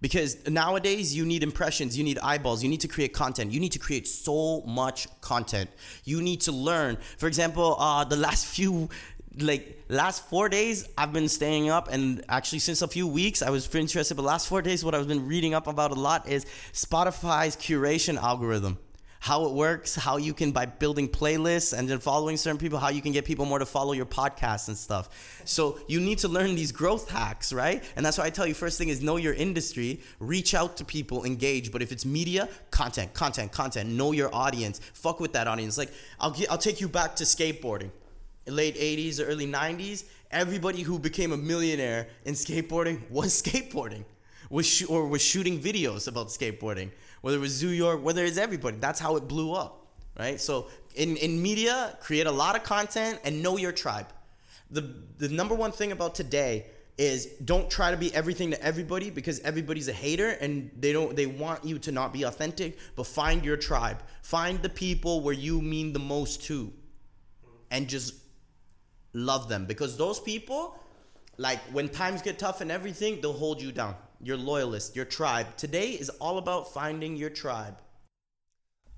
because nowadays you need impressions you need eyeballs you need to create content. You need to create so much content. You need to learn. For example uh, the last [laughs] few like last four days i've been staying up and actually since a few weeks i was pretty interested but last four days what i've been reading up about a lot is spotify's curation algorithm how it works how you can by building playlists and then following certain people how you can get people more to follow your podcast and stuff. So you need to learn these growth hacks right? And that's why i tell you first thing is know your industry reach out to people engage. But if it's media content content content. Know your audience. Fuck with that audience. Like i'll, get, I'll take you back to skateboarding. Late 80s or early 90s, everybody who became a millionaire in skateboarding [laughs] was skateboarding, was sh- or was shooting videos about skateboarding. Whether it was New York, whether it's everybody, that's how it blew up, right? So in, in media, create a lot of content and know your tribe. The the number one thing about today is don't try to be everything to everybody because everybody's a hater and they don't they want you to not be authentic, but find your tribe. Find the people where you mean the most to. And just love them because those people like when times get tough and everything they'll hold you down your loyalist your tribe today is all about finding your tribe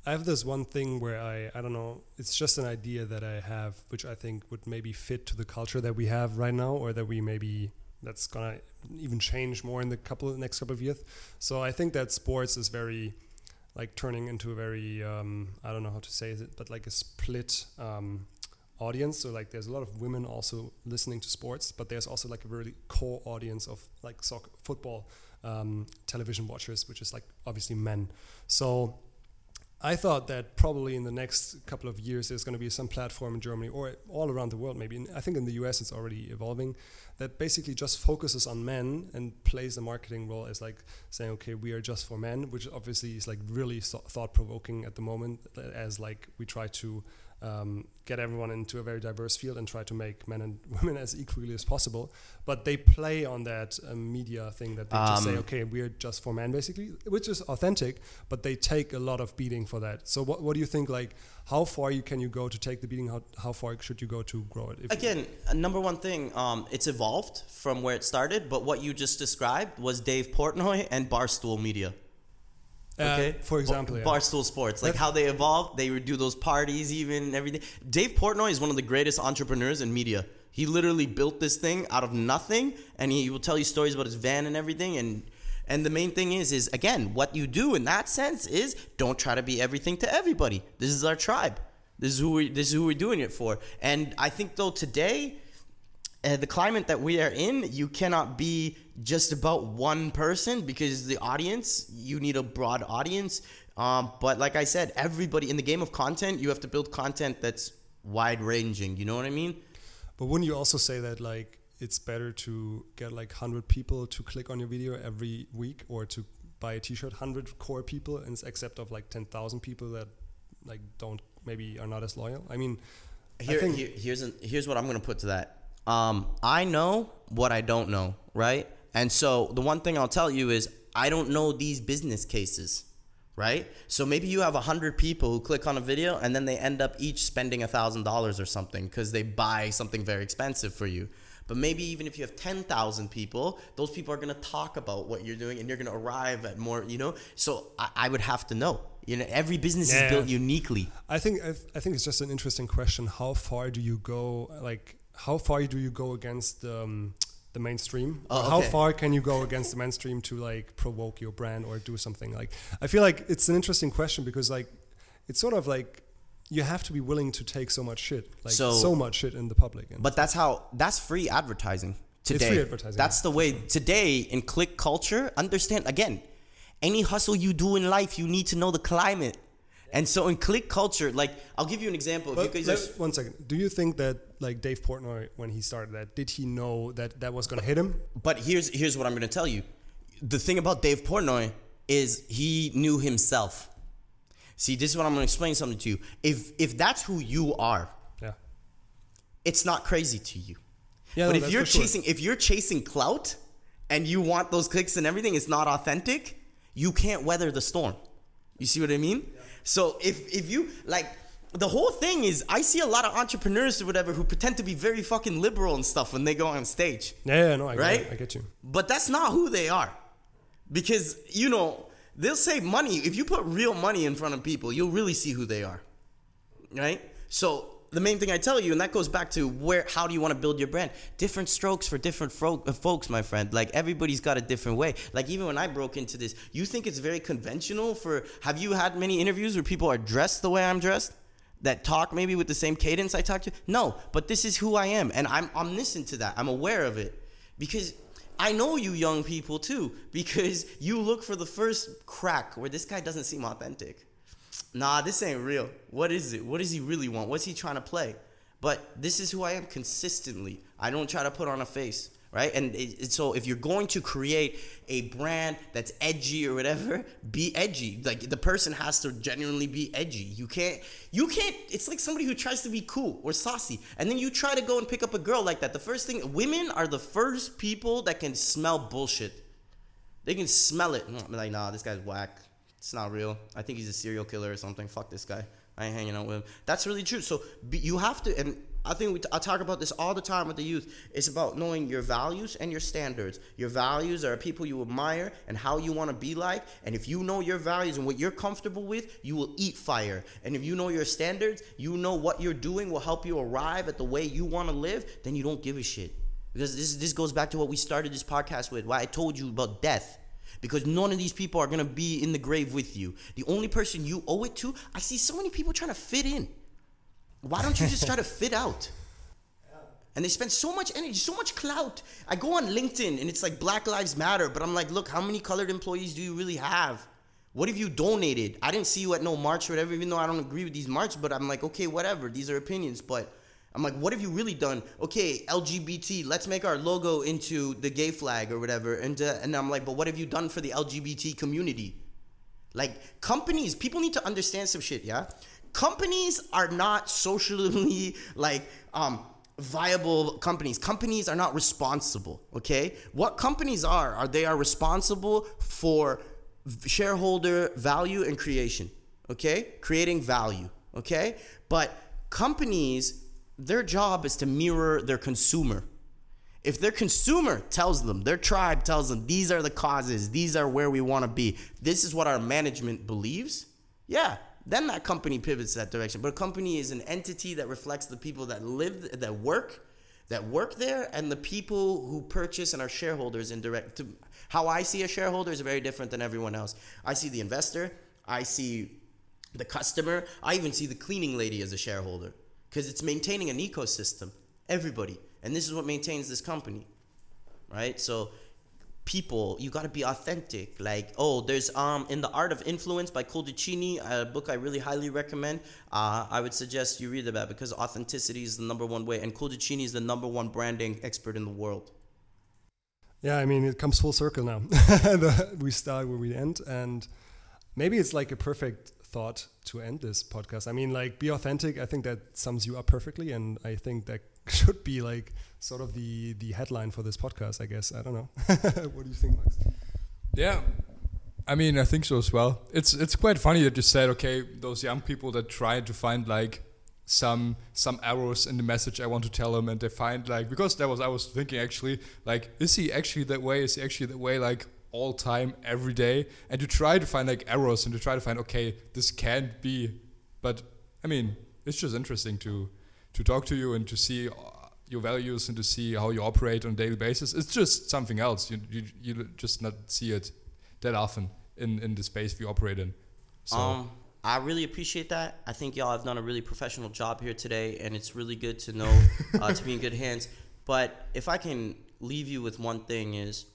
I have this one thing where I I don't know it's just an idea that I have which I think would maybe fit to the culture that we have right now or that we maybe that's gonna even change more in the couple next couple of years. So I think that sports is very like turning into a very um, I don't know how to say it but like a split um, audience. So like there's a lot of women also listening to sports, but there's also like a really core audience of like soccer, football, um, television watchers, which is like obviously men. So I thought that probably in the next couple of years there's going to be some platform in Germany or all around the world, maybe. I think in the US it's already evolving, that basically just focuses on men and plays the marketing role as like saying, okay, we are just for men, which obviously is like really thought provoking at the moment, as like we try to um, get everyone into a very diverse field and try to make men and [laughs] women as equally as possible. But they play on that uh, media thing that they um, just say, um, okay, we're just for men, basically, which is authentic, but they take a lot of beating for that. So, what, what do you think? Like, how far you can you go to take the beating? How, how far should you go to grow it? Again, number one thing, um, it's evolved from where it started, but what you just described was Dave Portnoy and Barstool Media. Uh, okay. for example, yeah. Barstool Sports, like That's how they evolved, they would do those parties, even everything. Dave Portnoy is one of the greatest entrepreneurs in media. He literally built this thing out of nothing, and he will tell you stories about his van and everything. And and the main thing is, is again, what you do in that sense is don't try to be everything to everybody. This is our tribe. This is who we this is who we're doing it for. And I think though today uh, the climate that we are in, you cannot be just about one person because the audience, you need a broad audience. Um, but like I said, everybody in the game of content, you have to build content that's wide ranging. You know what I mean? But wouldn't you also say that like it's better to get like 100 people to click on your video every week or to buy a t-shirt 100 core people and except of like 10,000 people that like don't maybe are not as loyal? I mean, Here, I here here's an, here's what I'm going to put to that um, I know what I don't know, right? And so the one thing I'll tell you is I don't know these business cases, right? So maybe you have a hundred people who click on a video and then they end up each spending a thousand dollars or something because they buy something very expensive for you. But maybe even if you have 10,000 people, those people are going to talk about what you're doing and you're going to arrive at more, you know? So I, I, would have to know. You know, every business yeah. is built uniquely. I think I, I think it's just an interesting question. How far do you go like how far do you go against um, the mainstream? Oh, okay. How far can you go against the mainstream to like provoke your brand or do something like? I feel like it's an interesting question because like it's sort of like you have to be willing to take so much shit, like so, so much shit in the public. but that's how that's free advertising today. It's free advertising. That's the way today in click culture. Understand again, any hustle you do in life, you need to know the climate. And so in click culture, like I'll give you an example. But if you guys one second, do you think that like Dave Portnoy when he started that, did he know that that was going to hit him? But here's here's what I'm going to tell you. The thing about Dave Portnoy is he knew himself. See, this is what I'm going to explain something to you. If if that's who you are, yeah, it's not crazy to you. Yeah, but no, if you're chasing sure. if you're chasing clout and you want those clicks and everything, it's not authentic. You can't weather the storm. You see what I mean? Yeah. So if if you like the whole thing is I see a lot of entrepreneurs or whatever who pretend to be very fucking liberal and stuff when they go on stage. Yeah, yeah no, I right? get, I get you. But that's not who they are. because you know they'll say money. If you put real money in front of people, you'll really see who they are, right? So the main thing I tell you, and that goes back to where, how do you want to build your brand? Different strokes for different fro- uh, folks, my friend. Like everybody's got a different way. Like even when I broke into this, you think it's very conventional for, have you had many interviews where people are dressed the way I'm dressed? That talk maybe with the same cadence I talk to? No, but this is who I am. And I'm omniscient to that. I'm aware of it. Because I know you young people too, because you look for the first crack where this guy doesn't seem authentic nah, this ain't real. What is it? What does he really want? What's he trying to play? But this is who I am consistently. I don't try to put on a face, right? And it, it, so if you're going to create a brand that's edgy or whatever, be edgy. Like the person has to genuinely be edgy. You can't, you can't. It's like somebody who tries to be cool or saucy, and then you try to go and pick up a girl like that. The first thing, women are the first people that can smell bullshit. They can smell it. I'm like, nah, this guy's whack it's not real. I think he's a serial killer or something. Fuck this guy. I ain't hanging out with him. That's really true. So you have to, and I think we t- I talk about this all the time with the youth. It's about knowing your values and your standards. Your values are people you admire and how you want to be like. And if you know your values and what you're comfortable with, you will eat fire. And if you know your standards, you know what you're doing will help you arrive at the way you want to live. Then you don't give a shit. Because this this goes back to what we started this podcast with. Why I told you about death because none of these people are gonna be in the grave with you. The only person you owe it to, I see so many people trying to fit in. Why don't you just try to fit out? And they spend so much energy, so much clout. I go on LinkedIn and it's like Black Lives Matter, but I'm like, look, how many colored employees do you really have? What have you donated? I didn't see you at no march or whatever, even though I don't agree with these marches, but I'm like, okay, whatever. These are opinions, but I'm like, what have you really done? Okay, LGBT, let's make our logo into the gay flag or whatever. And, uh, and I'm like, but what have you done for the LGBT community? Like, companies, people need to understand some shit, yeah? Companies are not socially, [laughs] like, um, viable companies. Companies are not responsible, okay? What companies are, are they are responsible for shareholder value and creation, okay? Creating value, okay? But companies their job is to mirror their consumer. If their consumer tells them, their tribe tells them, these are the causes, these are where we want to be, this is what our management believes, yeah, then that company pivots that direction. But a company is an entity that reflects the people that live, that work, that work there, and the people who purchase and are shareholders in direct. To, how I see a shareholder is very different than everyone else. I see the investor, I see the customer, I even see the cleaning lady as a shareholder because it's maintaining an ecosystem. Everybody, and this is what maintains this company, right? So people you got to be authentic like oh there's um in the art of influence by Cialdini, a book i really highly recommend uh, i would suggest you read about because authenticity is the number one way and Cialdini is the number one branding expert in the world yeah i mean it comes full circle now [laughs] we start where we end and maybe it's like a perfect thought to end this podcast. I mean, like, be authentic. I think that sums you up perfectly, and I think that [laughs] should be like sort of the the headline for this podcast. I guess. I don't know. [laughs] what do you think, Max? Yeah, I mean, I think so as well. It's it's quite funny that you said, okay, those young people that try to find like some some errors in the message I want to tell them, and they find like because that was I was thinking actually like, is he actually that way? Is he actually that way? Like all time every day and to try to find like errors and to try to find okay this can't be but i mean it's just interesting to to talk to you and to see uh, your values and to see how you operate on a daily basis it's just something else you you, you just not see it that often in in the space we operate in so um, I really appreciate that. I think y'all have done a really professional job here today, and it's really good to know uh, to be in good hands. [laughs] But if I can leave you with one thing is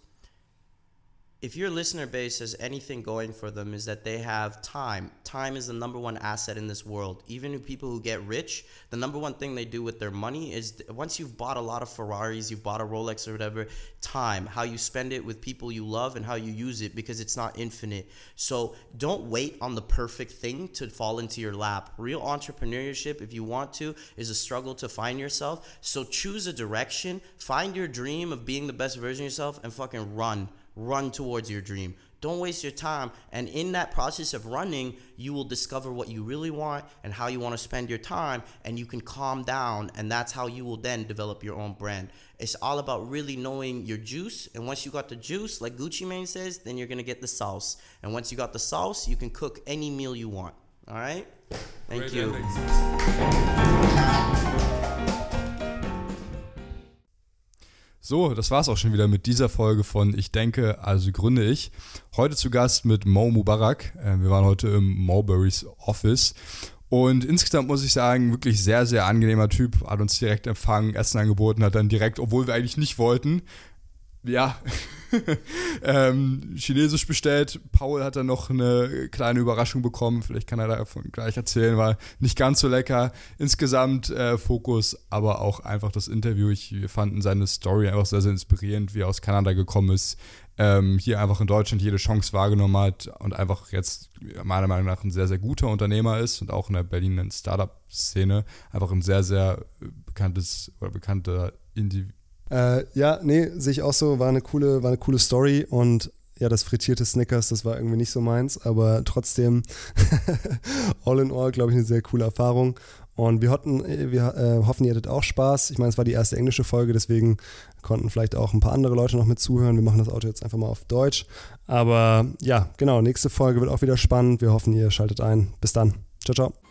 if your listener base has anything going for them is that they have time. Time is the number one asset in this world. Even people who get rich the number one thing they do with their money is once you've bought a lot of ferraris you've bought a rolex or whatever time how you spend it with people you love and how you use it because it's not infinite. So don't wait on the perfect thing to fall into your lap. Real entrepreneurship if you want to is a struggle to find yourself. So choose a direction find your dream of being the best version of yourself and fucking run run towards your dream. Don't waste your time. And in that process of running, you will discover what you really want and how you want to spend your time, and you can calm down. And that's how you will then develop your own brand. It's all about really knowing your juice. And once you got the juice, like Gucci Mane says, then you're going to get the sauce. And once you got the sauce, you can cook any meal you want. All right? Thank Great you. So, das war's auch schon wieder mit dieser Folge von Ich denke, also gründe ich. Heute zu Gast mit Mo Mubarak. Äh, Wir waren heute im Mulberries Office. Und insgesamt muss ich sagen, wirklich sehr, sehr angenehmer Typ. Hat uns direkt empfangen, Essen angeboten, hat dann direkt, obwohl wir eigentlich nicht wollten, ja, [laughs] ähm, Chinesisch bestellt. Paul hat dann noch eine kleine Überraschung bekommen. Vielleicht kann er davon gleich erzählen. War nicht ganz so lecker. Insgesamt äh, Fokus, aber auch einfach das Interview. Ich, wir fanden seine Story einfach sehr, sehr inspirierend, wie er aus Kanada gekommen ist. Ähm, hier einfach in Deutschland jede Chance wahrgenommen hat und einfach jetzt meiner Meinung nach ein sehr, sehr guter Unternehmer ist und auch in der Berliner Startup-Szene einfach ein sehr, sehr bekanntes oder bekannter Individuum. Äh, ja, nee, sehe ich auch so. War eine coole, war eine coole Story und ja, das frittierte Snickers, das war irgendwie nicht so meins, aber trotzdem [laughs] all in all, glaube ich, eine sehr coole Erfahrung. Und wir, hatten, wir äh, hoffen, ihr hattet auch Spaß. Ich meine, es war die erste englische Folge, deswegen konnten vielleicht auch ein paar andere Leute noch mit zuhören. Wir machen das Auto jetzt einfach mal auf Deutsch. Aber ja, genau, nächste Folge wird auch wieder spannend. Wir hoffen, ihr schaltet ein. Bis dann. Ciao, ciao.